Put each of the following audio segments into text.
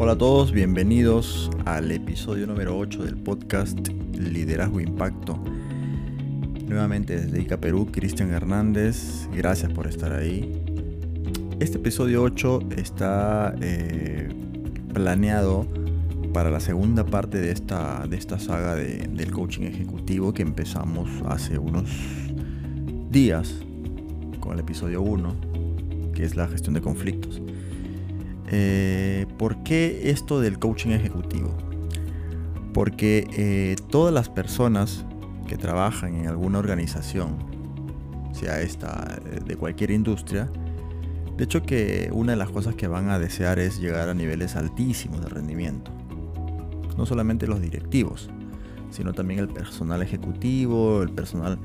Hola a todos, bienvenidos al episodio número 8 del podcast Liderazgo Impacto. Nuevamente desde Ica Perú, Cristian Hernández, gracias por estar ahí. Este episodio 8 está eh, planeado para la segunda parte de esta, de esta saga del coaching ejecutivo que empezamos hace unos días con el episodio 1, que es la gestión de conflictos. Eh, ¿Por qué esto del coaching ejecutivo? Porque eh, todas las personas que trabajan en alguna organización, sea esta eh, de cualquier industria, de hecho que una de las cosas que van a desear es llegar a niveles altísimos de rendimiento. No solamente los directivos, sino también el personal ejecutivo, el personal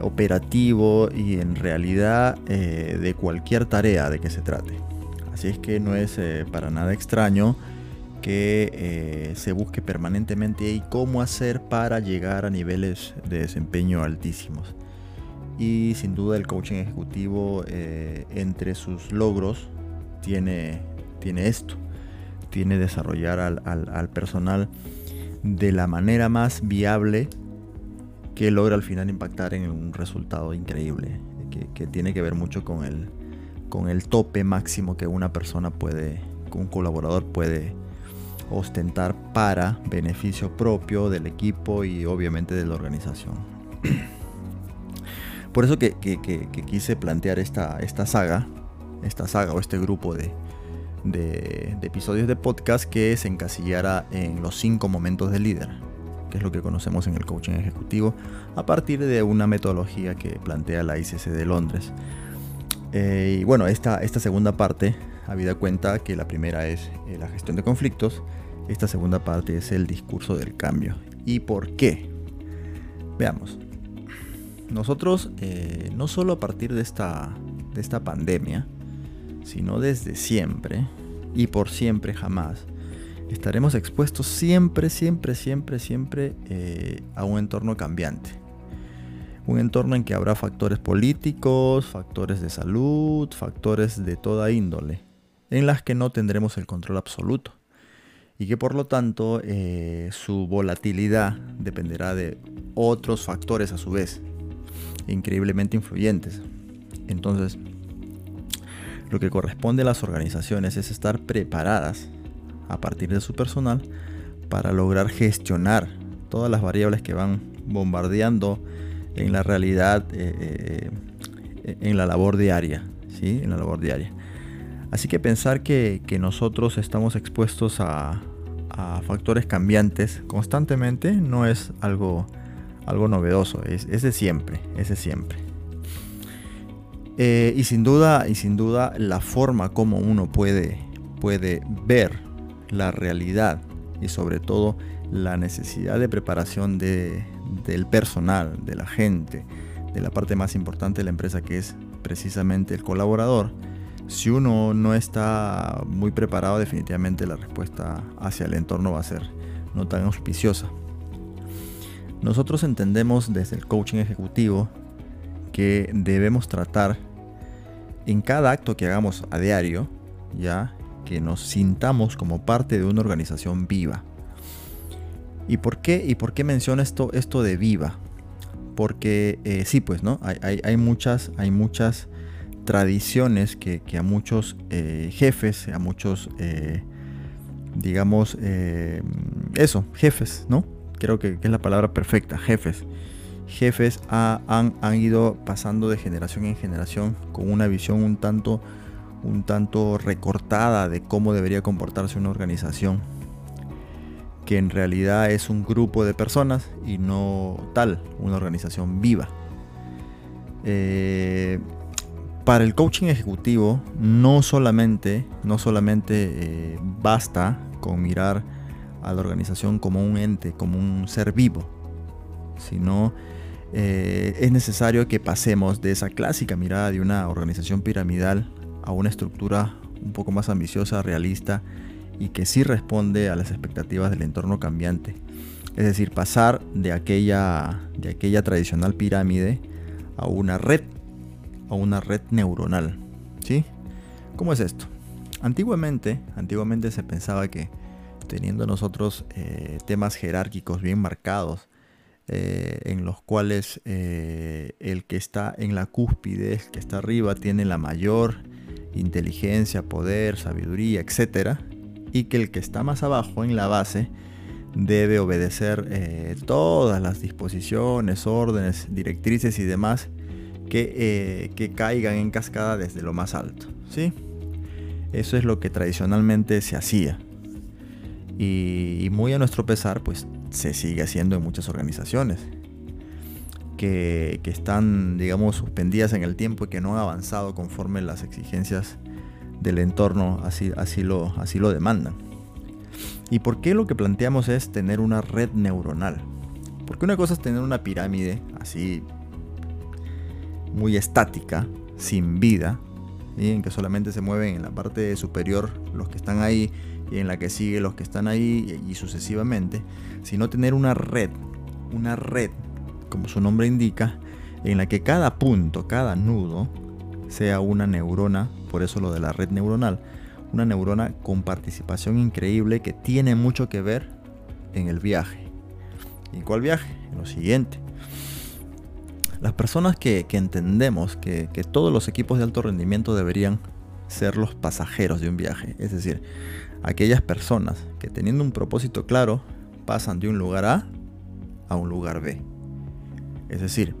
operativo y en realidad de cualquier tarea de que se trate. Así es que no es eh, para nada extraño que eh, se busque permanentemente y cómo hacer para llegar a niveles de desempeño altísimos. Y sin duda el coaching ejecutivo eh, entre sus logros tiene, tiene esto, tiene desarrollar al, personal de la manera más viable que logra al final impactar en un resultado increíble, que tiene que ver mucho con el, con el tope máximo que una persona puede, un colaborador puede ostentar para beneficio propio del equipo y obviamente de la organización. Por eso que, quise plantear esta, saga, esta saga o este grupo de, de, episodios de podcast que se encasillara en los cinco momentos del líder, que es lo que conocemos en el coaching ejecutivo, a partir de una metodología que plantea la ICC de Londres. Eh, y bueno, esta, segunda parte, habida cuenta que la primera es eh, la gestión de conflictos, esta segunda parte es el discurso del cambio. ¿Y por qué? Veamos. Nosotros, eh, no solo a partir de esta pandemia, sino desde siempre y por siempre jamás, estaremos expuestos siempre, siempre, siempre, siempre a un entorno cambiante un entorno en que habrá factores políticos, factores de salud, factores de toda índole, en las que no tendremos el control absoluto y que por lo tanto eh, su volatilidad dependerá de otros factores a su vez, increíblemente influyentes. Entonces, lo que corresponde a las organizaciones es estar preparadas a partir de su personal para lograr gestionar todas las variables que van bombardeando en la realidad, eh, eh, en la labor diaria, ¿sí? En la labor diaria. Así que pensar que, nosotros estamos expuestos a, factores cambiantes constantemente no es algo, algo novedoso, es, de siempre, es de siempre. Eh, y sin duda, y sin duda, la forma como uno puede, puede ver la realidad y sobre todo la necesidad de preparación de, del personal, de la gente, de la parte más importante de la empresa que es precisamente el colaborador, si uno no está muy preparado definitivamente la respuesta hacia el entorno va a ser no tan auspiciosa. Nosotros entendemos desde el coaching ejecutivo que debemos tratar en cada acto que hagamos a diario, ya que nos sintamos como parte de una organización viva ¿Y por qué, y por qué menciono esto, esto de viva? Porque eh, sí, pues, ¿no? Hay, muchas, hay muchas tradiciones que, a muchos eh, jefes, a muchos, eh, digamos, eso, jefes, ¿no? Creo que, es la palabra perfecta, jefes. Jefes han, han, ido pasando de generación en generación con una visión un tanto, un tanto recortada de cómo debería comportarse una organización que en realidad es un grupo de personas y no tal, una organización viva. Eh, para el coaching ejecutivo no solamente, no solamente eh, basta con mirar a la organización como un ente, como un ser vivo, sino eh, es necesario que pasemos de esa clásica mirada de una organización piramidal a una estructura un poco más ambiciosa, realista y que sí responde a las expectativas del entorno cambiante. Es decir, pasar de aquella, de aquella tradicional pirámide a una red, a una red neuronal. ¿Sí? ¿Cómo es esto? Antiguamente, antiguamente se pensaba que teniendo nosotros eh, temas jerárquicos bien marcados, eh, en los cuales eh, el que está en la cúspide, el que está arriba, tiene la mayor inteligencia, poder, sabiduría, etc. Y que el que está más abajo, en la base, debe obedecer todas las disposiciones, órdenes, directrices y demás que, que, caigan en cascada desde lo más alto. ¿sí? Eso es lo que tradicionalmente se hacía. Y, muy a nuestro pesar, pues se sigue haciendo en muchas organizaciones. Que, están, digamos, suspendidas en el tiempo y que no han avanzado conforme las exigencias del entorno así, así, lo, así lo demandan. ¿Y por qué lo que planteamos es tener una red neuronal? Porque una cosa es tener una pirámide así muy estática, sin vida, en que solamente se mueven en la parte superior los que están ahí y en la que sigue los que están ahí y, sucesivamente, sino tener una red, una red, como su nombre indica, en la que cada punto, cada nudo, sea una neurona, por eso lo de la red neuronal, una neurona con participación increíble que tiene mucho que ver en el viaje. ¿Y cuál viaje? En lo siguiente. Las personas que, entendemos que, que todos los equipos de alto rendimiento deberían ser los pasajeros de un viaje, es decir, aquellas personas que teniendo un propósito claro pasan de un lugar A a un lugar B. Es decir,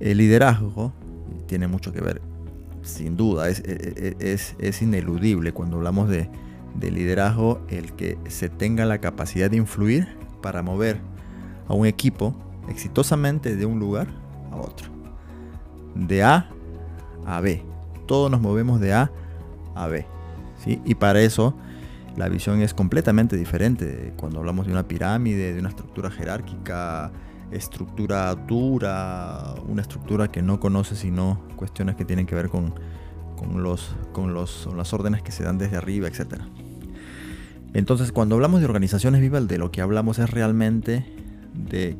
el liderazgo tiene mucho que ver, sin duda, es, es, ineludible cuando hablamos de, de liderazgo el que se tenga la capacidad de influir para mover a un equipo exitosamente de un lugar a otro. De A a B. Todos nos movemos de A a B. ¿sí? Y para eso la visión es completamente diferente. Cuando hablamos de una pirámide, de una estructura jerárquica, estructura dura, una estructura que no conoce sino cuestiones que tienen que ver con, los, con, los, las órdenes que se dan desde arriba, etc. Entonces, cuando hablamos de organizaciones vivas, de lo que hablamos es realmente de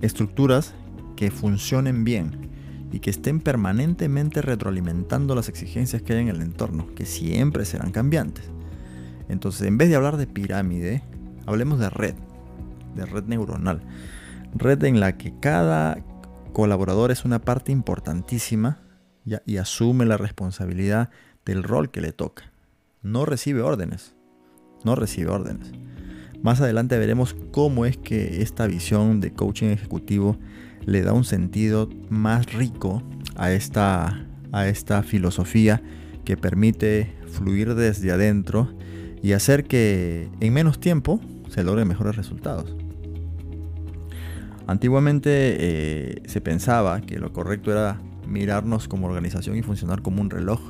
estructuras que funcionen bien y que estén permanentemente retroalimentando las exigencias que hay en el entorno, que siempre serán cambiantes. Entonces, en vez de hablar de pirámide, hablemos de red, de red neuronal. Red en la que cada colaborador es una parte importantísima y, asume la responsabilidad del rol que le toca. No recibe órdenes, no recibe órdenes. Más adelante veremos cómo es que esta visión de coaching ejecutivo le da un sentido más rico a esta, a esta filosofía que permite fluir desde adentro y hacer que en menos tiempo se logren mejores resultados. Antiguamente eh, se pensaba que lo correcto era mirarnos como organización y funcionar como un reloj.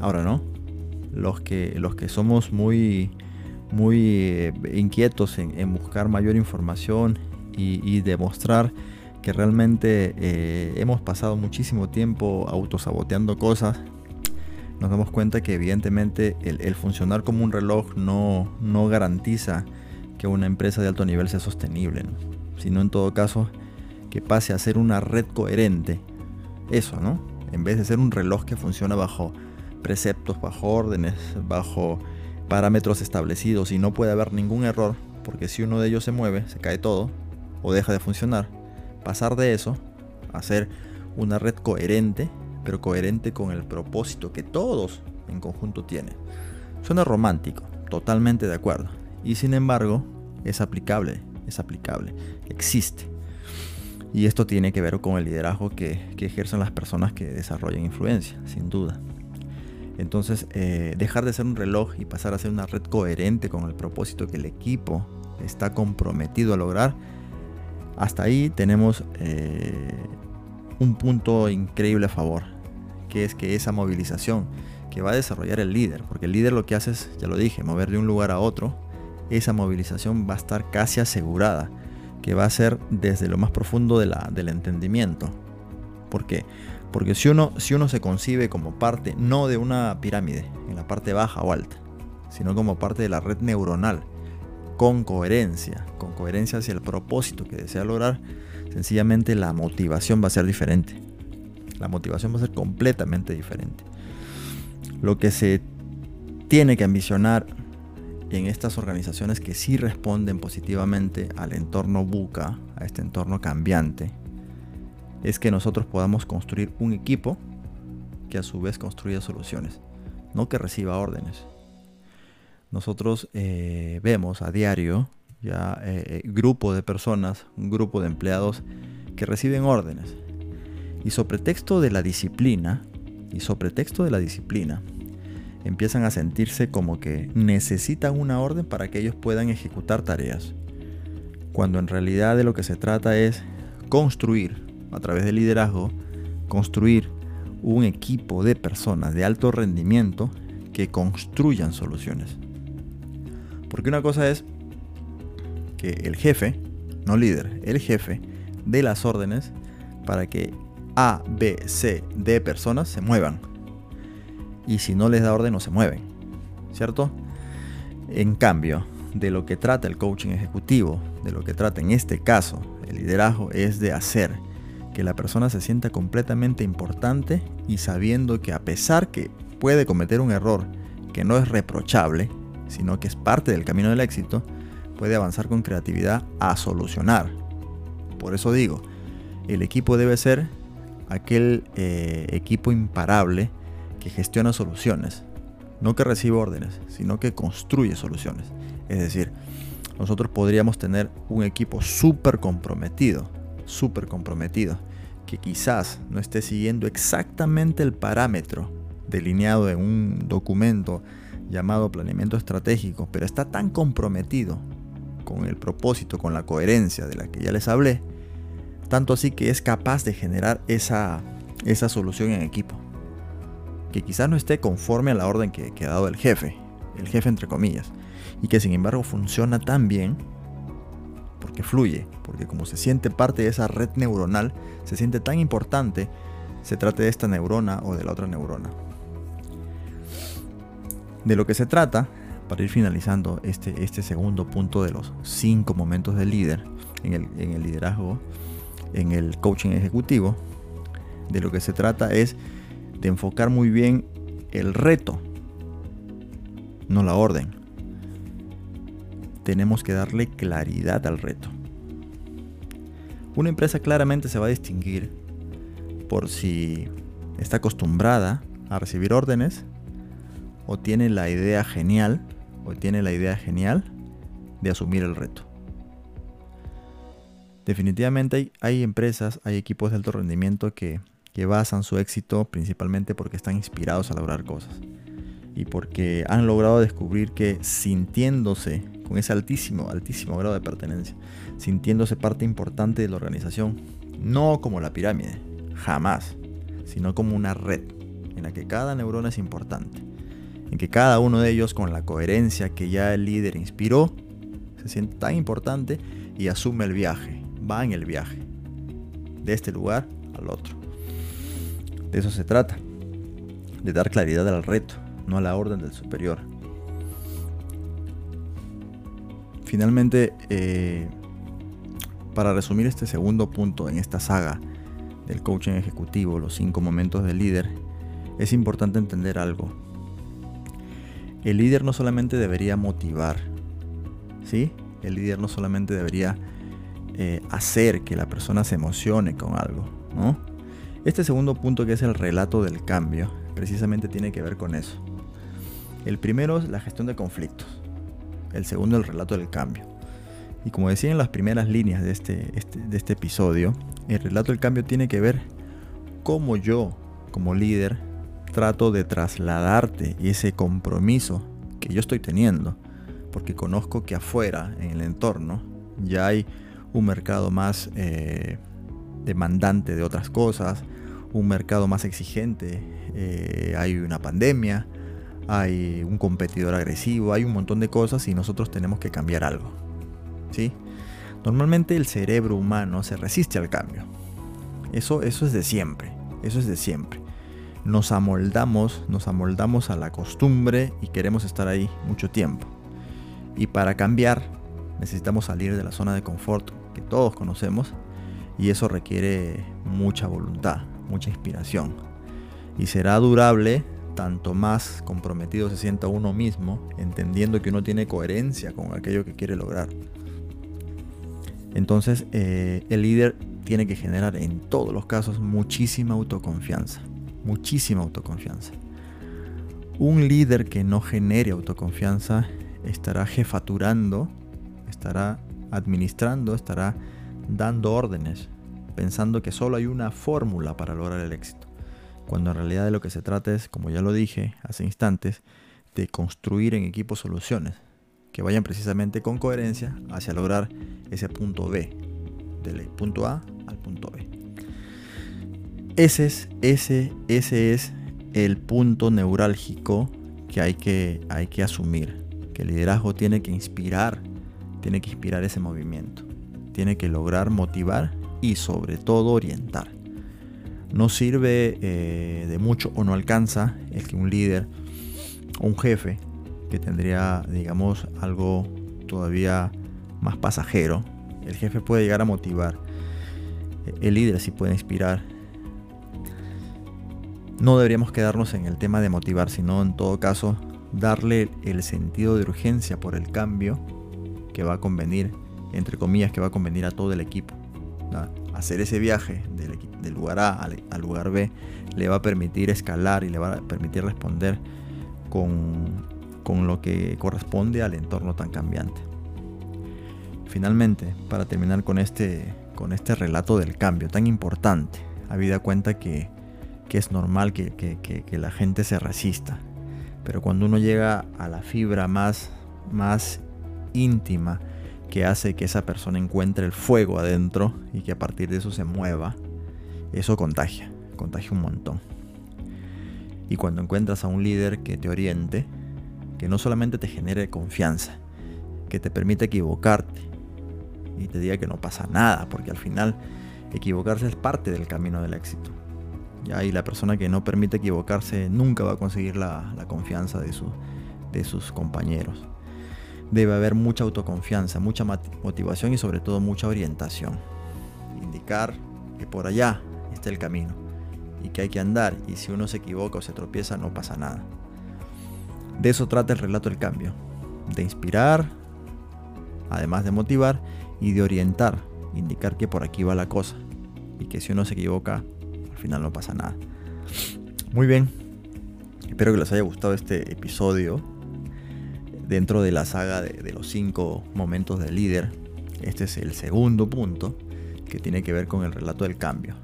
Ahora no. Los que, los que somos muy, muy eh, inquietos en, buscar mayor información y, demostrar que realmente eh, hemos pasado muchísimo tiempo autosaboteando cosas nos damos cuenta que evidentemente el, funcionar como un reloj no, no, garantiza que una empresa de alto nivel sea sostenible, sino en todo caso que pase a ser una red coherente. Eso, ¿no? En vez de ser un reloj que funciona bajo preceptos, bajo órdenes, bajo parámetros establecidos y no puede haber ningún error, porque si uno de ellos se mueve, se cae todo o deja de funcionar. Pasar de eso a ser una red coherente pero coherente con el propósito que todos en conjunto tienen. Suena romántico, totalmente de acuerdo. Y sin embargo, es aplicable, es aplicable, existe. Y esto tiene que ver con el liderazgo que, ejercen las personas que desarrollan influencia, sin duda. Entonces, eh, dejar de ser un reloj y pasar a ser una red coherente con el propósito que el equipo está comprometido a lograr, hasta ahí tenemos eh, un punto increíble a favor que es que esa movilización que va a desarrollar el líder, porque el líder lo que hace es, ya lo dije, mover de un lugar a otro, esa movilización va a estar casi asegurada, que va a ser desde lo más profundo de la, del entendimiento. ¿Por qué? Porque si uno, si uno se concibe como parte no de una pirámide, en la parte baja o alta, sino como parte de la red neuronal, con coherencia, con coherencia hacia el propósito que desea lograr, sencillamente la motivación va a ser diferente la motivación va a ser completamente diferente. Lo que se tiene que ambicionar en estas organizaciones que sí responden positivamente al entorno buca, a este entorno cambiante, es que nosotros podamos construir un equipo que a su vez construya soluciones, no que reciba órdenes. Nosotros eh, vemos a diario ya eh, eh, grupo de personas, un grupo de empleados que reciben órdenes. Y sobre texto de la disciplina, y sobre texto de la disciplina, empiezan a sentirse como que necesitan una orden para que ellos puedan ejecutar tareas. Cuando en realidad de lo que se trata es construir, a través del liderazgo, construir un equipo de personas de alto rendimiento que construyan soluciones. Porque una cosa es que el jefe, no líder, el jefe, dé las órdenes para que A, B, C, D personas se muevan. Y si no les da orden no se mueven. ¿Cierto? En cambio, de lo que trata el coaching ejecutivo, de lo que trata en este caso el liderazgo, es de hacer que la persona se sienta completamente importante y sabiendo que a pesar que puede cometer un error que no es reprochable, sino que es parte del camino del éxito, puede avanzar con creatividad a solucionar. Por eso digo, el equipo debe ser aquel eh, equipo imparable gestiona soluciones, no que recibe órdenes, sino que construye soluciones. Es decir, nosotros podríamos tener un equipo súper comprometido, súper comprometido, que quizás no esté siguiendo exactamente el parámetro delineado en un documento llamado planeamiento estratégico, pero está tan comprometido con el propósito, con la coherencia de la que ya les hablé, tanto así que es capaz de generar esa, esa solución en equipo. Que quizás no esté conforme a la orden que, ha dado el jefe, el jefe entre comillas, y que sin embargo funciona tan bien porque fluye, porque como se siente parte de esa red neuronal, se siente tan importante, se trate de esta neurona o de la otra neurona. De lo que se trata para ir finalizando este, este segundo punto de los cinco momentos del líder en el, liderazgo, en el coaching ejecutivo, de lo que se trata es de enfocar muy bien el reto, no la orden. Tenemos que darle claridad al reto. Una empresa claramente se va a distinguir por si está acostumbrada a recibir órdenes o tiene la idea genial o tiene la idea genial de asumir el reto. Definitivamente hay, empresas, hay equipos de alto rendimiento que, que basan su éxito principalmente porque están inspirados a lograr cosas y porque han logrado descubrir que sintiéndose con ese altísimo, altísimo grado de pertenencia, sintiéndose parte importante de la organización, no como la pirámide, jamás, sino como una red en la que cada neurona es importante en que cada uno de ellos con la coherencia que ya el líder inspiró, se siente tan importante y asume el viaje, va en el viaje, de este lugar al otro. De eso se trata, de dar claridad al reto, no a la orden del superior. Finalmente, eh, para resumir este segundo punto en esta saga del coaching ejecutivo, los cinco momentos del líder, es importante entender algo el líder no solamente debería motivar, ¿sí? El líder no solamente debería eh, hacer que la persona se emocione con algo, ¿no? Este segundo punto que es el relato del cambio, precisamente tiene que ver con eso. El primero es la gestión de conflictos. El segundo el relato del cambio. Y como decía en las primeras líneas de este, este de este episodio, el relato del cambio tiene que ver cómo yo, como líder, trato de trasladarte ese compromiso que yo estoy teniendo, porque conozco que afuera, en el entorno, ya hay un mercado más eh, demandante de otras cosas, un mercado más exigente, eh, hay una pandemia, hay un competidor agresivo, hay un montón de cosas y nosotros tenemos que cambiar algo. ¿sí? Normalmente el cerebro humano se resiste al cambio. Eso, eso es de siempre, eso es de siempre nos amoldamos, nos amoldamos a la costumbre y queremos estar ahí mucho tiempo. Y para cambiar necesitamos salir de la zona de confort que todos conocemos y eso requiere mucha voluntad, mucha inspiración. Y será durable tanto más comprometido se sienta uno mismo, entendiendo que uno tiene coherencia con aquello que quiere lograr. Entonces, eh, el líder tiene que generar en todos los casos muchísima autoconfianza. Muchísima autoconfianza. Un líder que no genere autoconfianza estará jefaturando, estará administrando, estará dando órdenes, pensando que solo hay una fórmula para lograr el éxito. Cuando en realidad de lo que se trata es, como ya lo dije hace instantes, de construir en equipo soluciones que vayan precisamente con coherencia hacia lograr ese punto B, del punto A al punto B. Ese es, ese, ese es el punto neurálgico que hay, que hay que asumir, que el liderazgo tiene que inspirar, tiene que inspirar ese movimiento, tiene que lograr motivar y sobre todo orientar. No sirve eh, de mucho o no alcanza el que un líder o un jefe que tendría, digamos, algo todavía más pasajero. El jefe puede llegar a motivar. El líder sí puede inspirar. No deberíamos quedarnos en el tema de motivar, sino en todo caso darle el sentido de urgencia por el cambio que va a convenir, entre comillas, que va a convenir a todo el equipo. Hacer ese viaje del, lugar A al lugar B le va a permitir escalar y le va a permitir responder con con lo que corresponde al entorno tan cambiante. Finalmente, para terminar con este, con este relato del cambio tan importante, habida cuenta que, es normal que, que, la gente se resista, pero cuando uno llega a la fibra más, más íntima que hace que esa persona encuentre el fuego adentro y que a partir de eso se mueva, eso contagia, contagia un montón. Y cuando encuentras a un líder que te oriente, que no solamente te genere confianza, que te permite equivocarte y te diga que no pasa nada, porque al final equivocarse es parte del camino del éxito. ¿ya? Y la persona que no permite equivocarse nunca va a conseguir la, confianza de, de sus compañeros. Debe haber mucha autoconfianza, mucha motivación y sobre todo mucha orientación. Indicar que por allá está el camino y que hay que andar y si uno se equivoca o se tropieza no pasa nada. De eso trata el relato del cambio, de inspirar, además de motivar y de orientar, indicar que por aquí va la cosa y que si uno se equivoca, al final no pasa nada. Muy bien, espero que les haya gustado este episodio dentro de la saga de, los cinco momentos del líder. Este es el segundo punto que tiene que ver con el relato del cambio.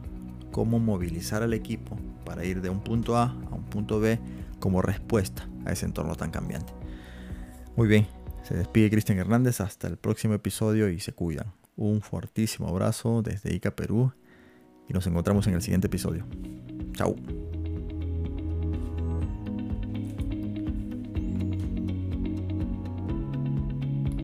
Cómo movilizar al equipo para ir de un punto A a un punto B como respuesta a ese entorno tan cambiante. Muy bien, se despide Cristian Hernández, hasta el próximo episodio y se cuidan. Un fuertísimo abrazo desde Ica, Perú y nos encontramos en el siguiente episodio. Chao.